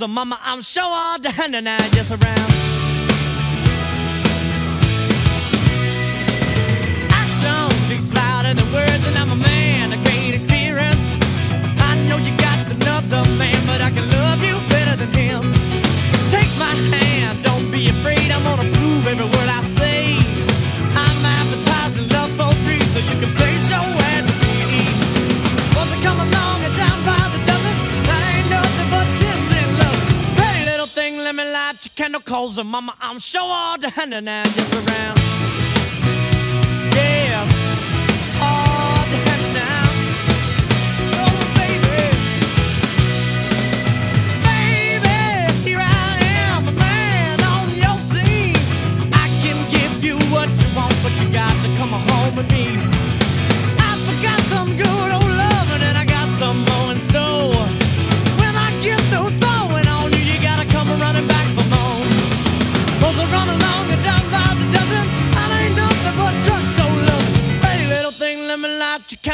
So mama, I'm sure all the hand and I just around. no calls and mama, I'm sure all the hand and i just around. Yeah, now. Oh, baby. Baby, here I am, a man on your scene. I can give you what you want, but you got to come home with me. I forgot some good old loving and I got some more.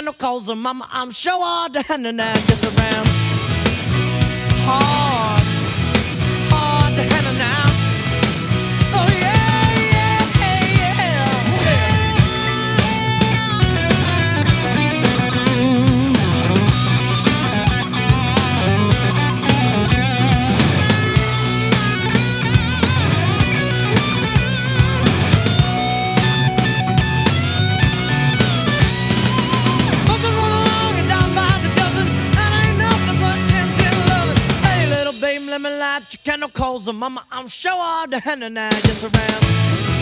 no calls her mama. I'm sure all down and I'm just around. Oh. Chicano calls her mama. I'm sure all the henna now just around.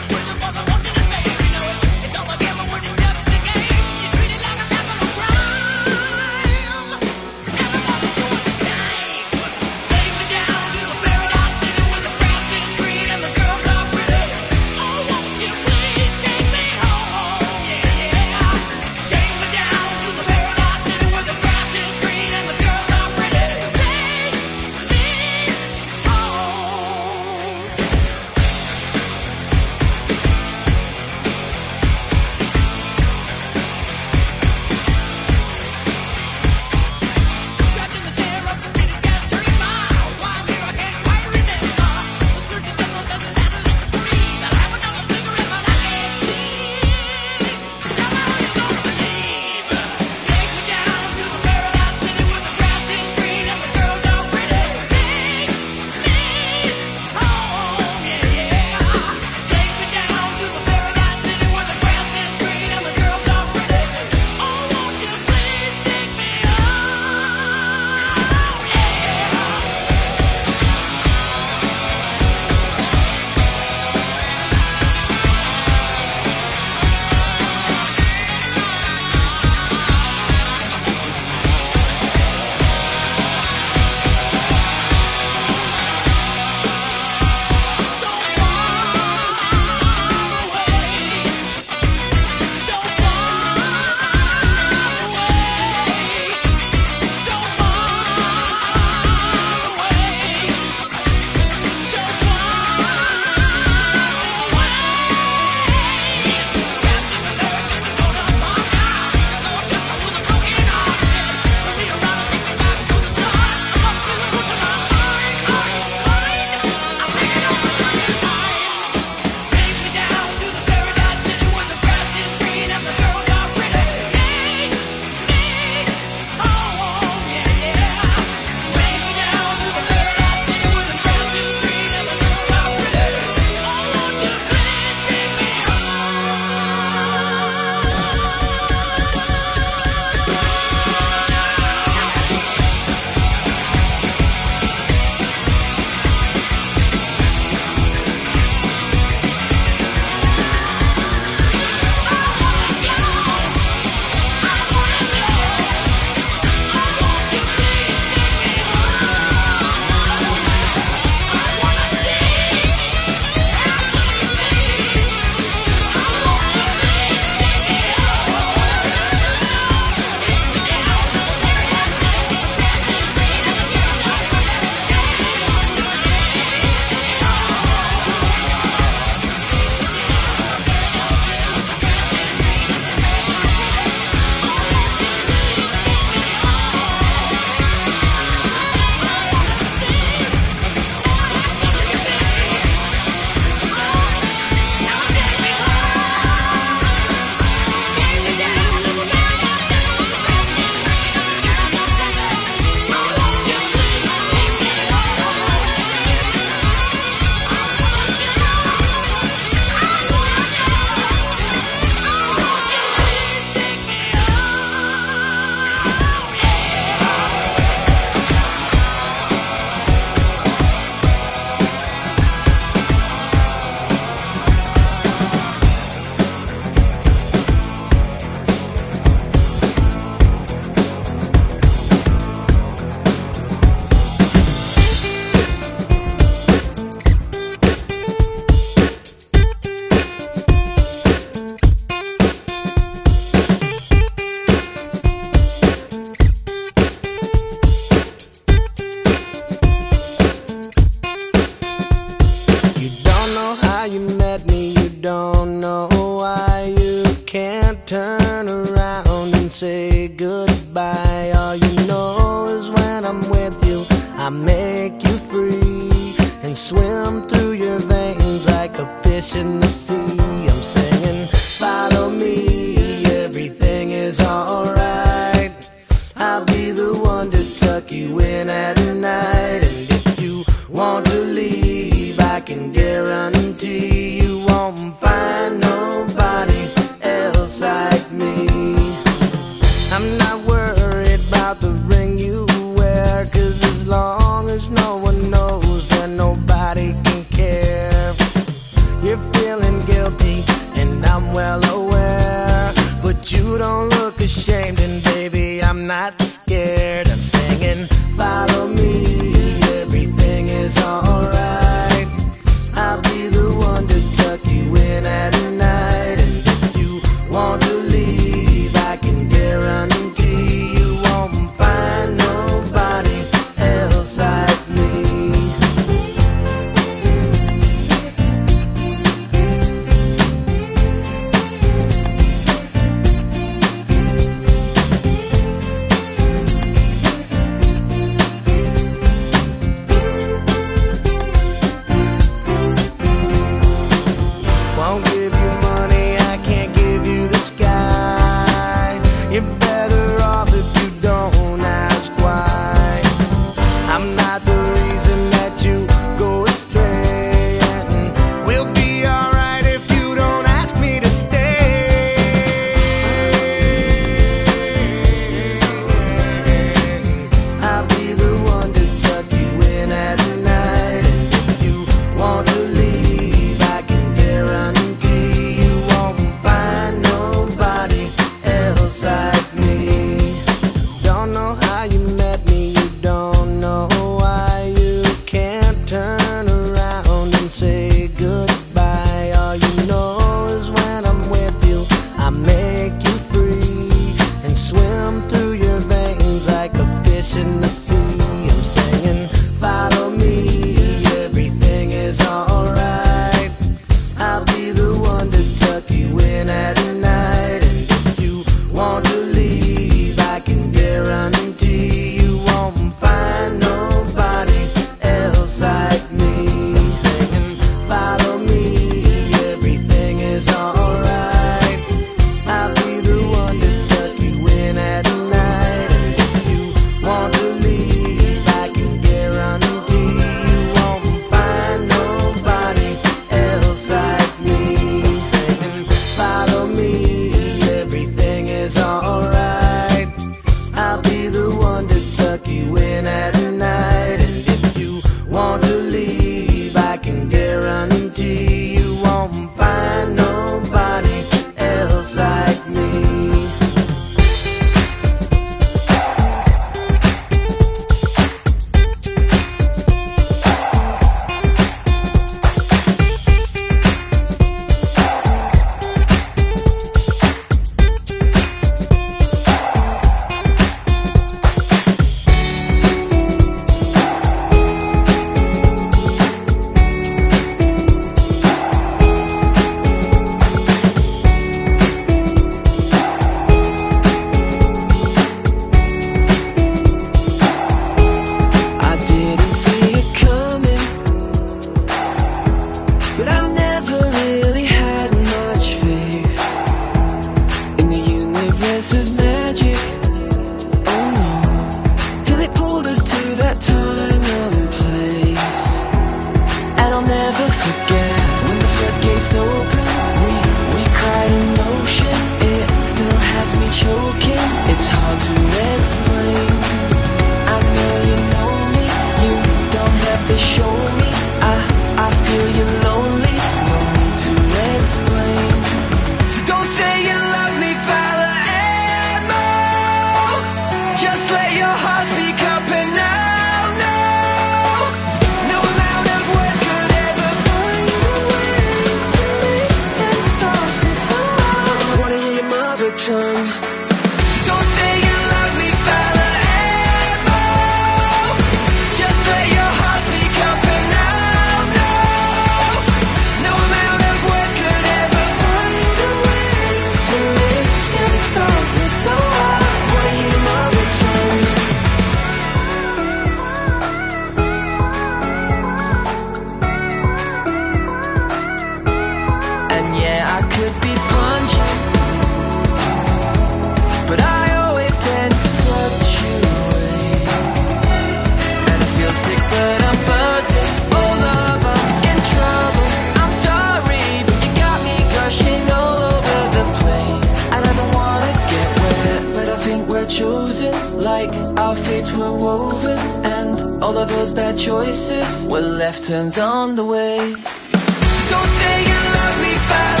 of those bad choices. Where left turns on the way. Don't say you love me,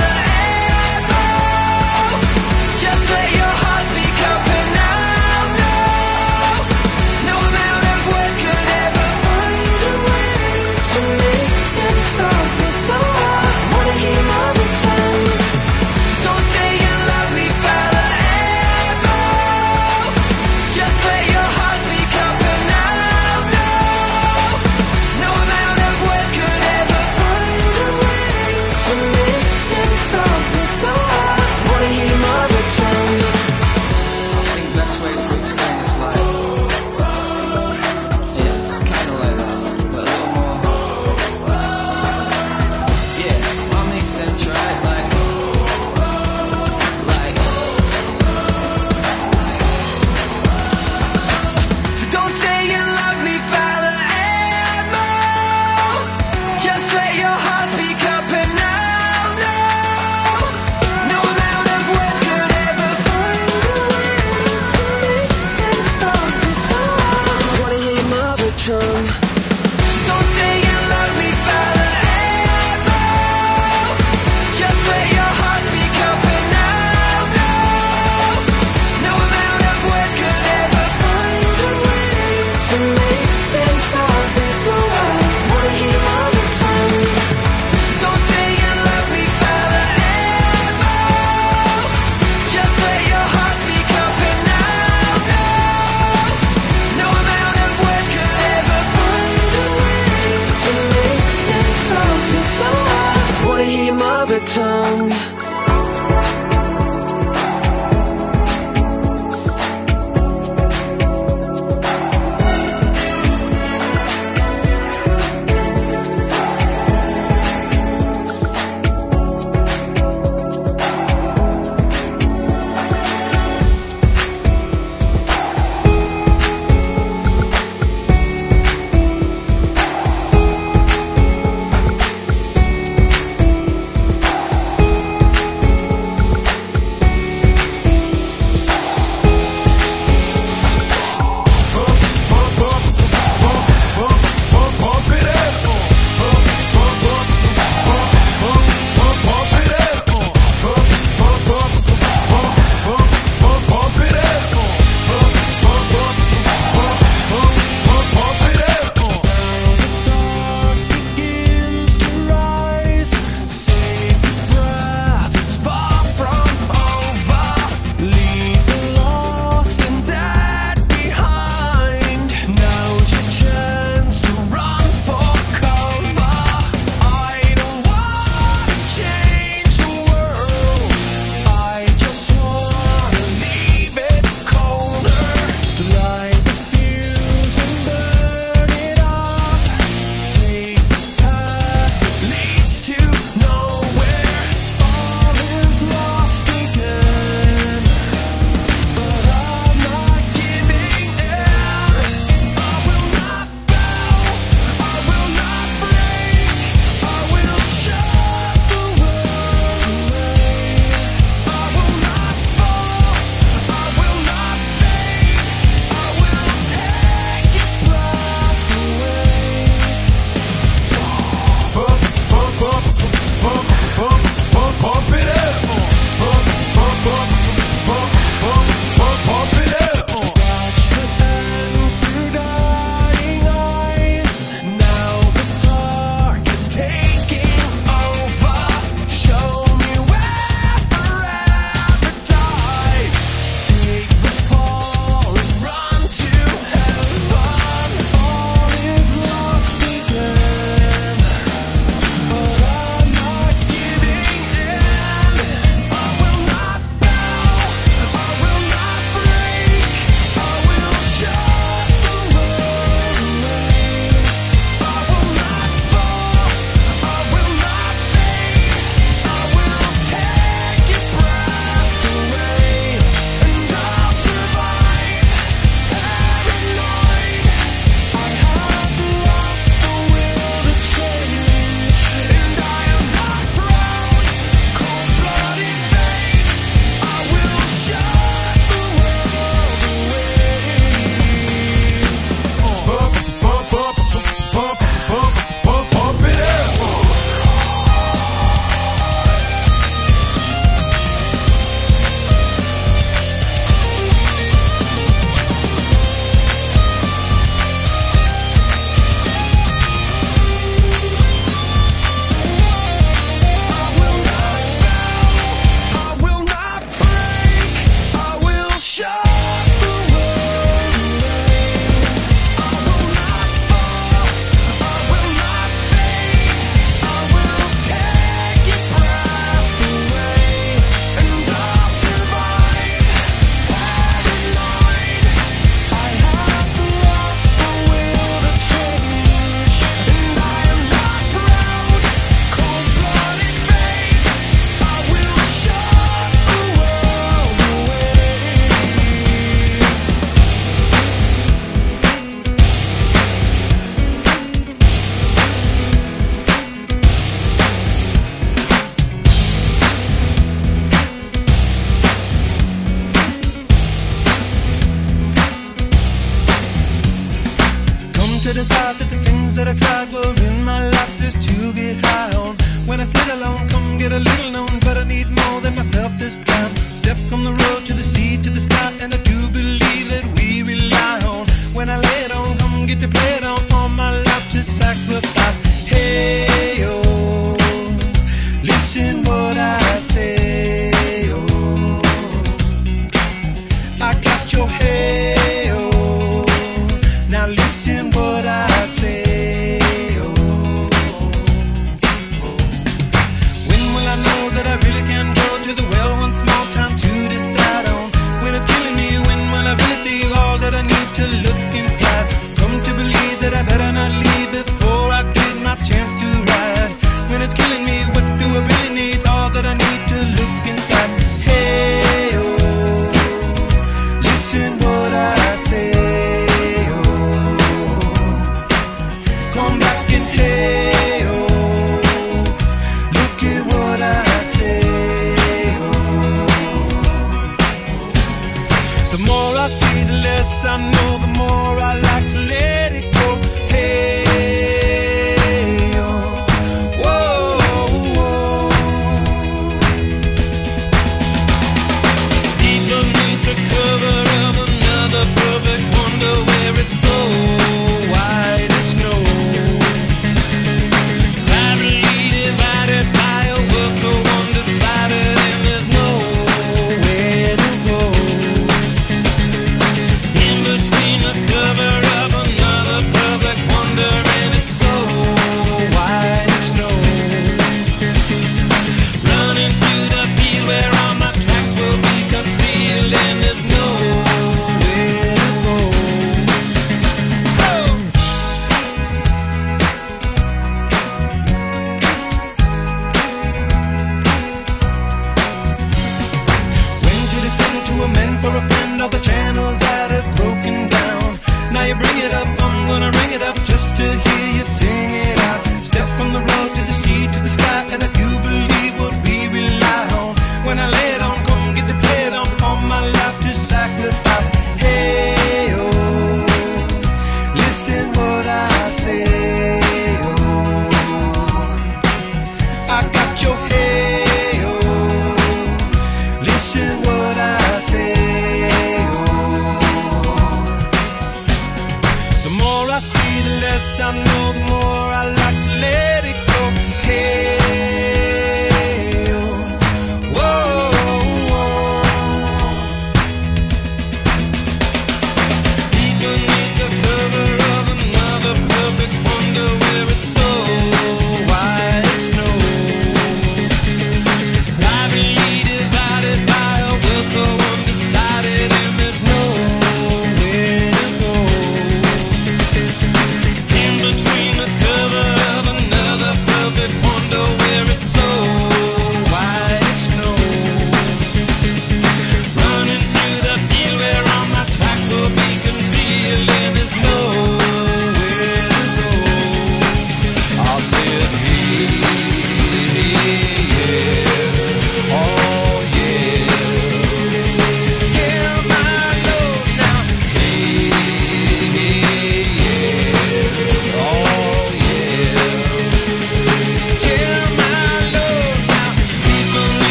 Come back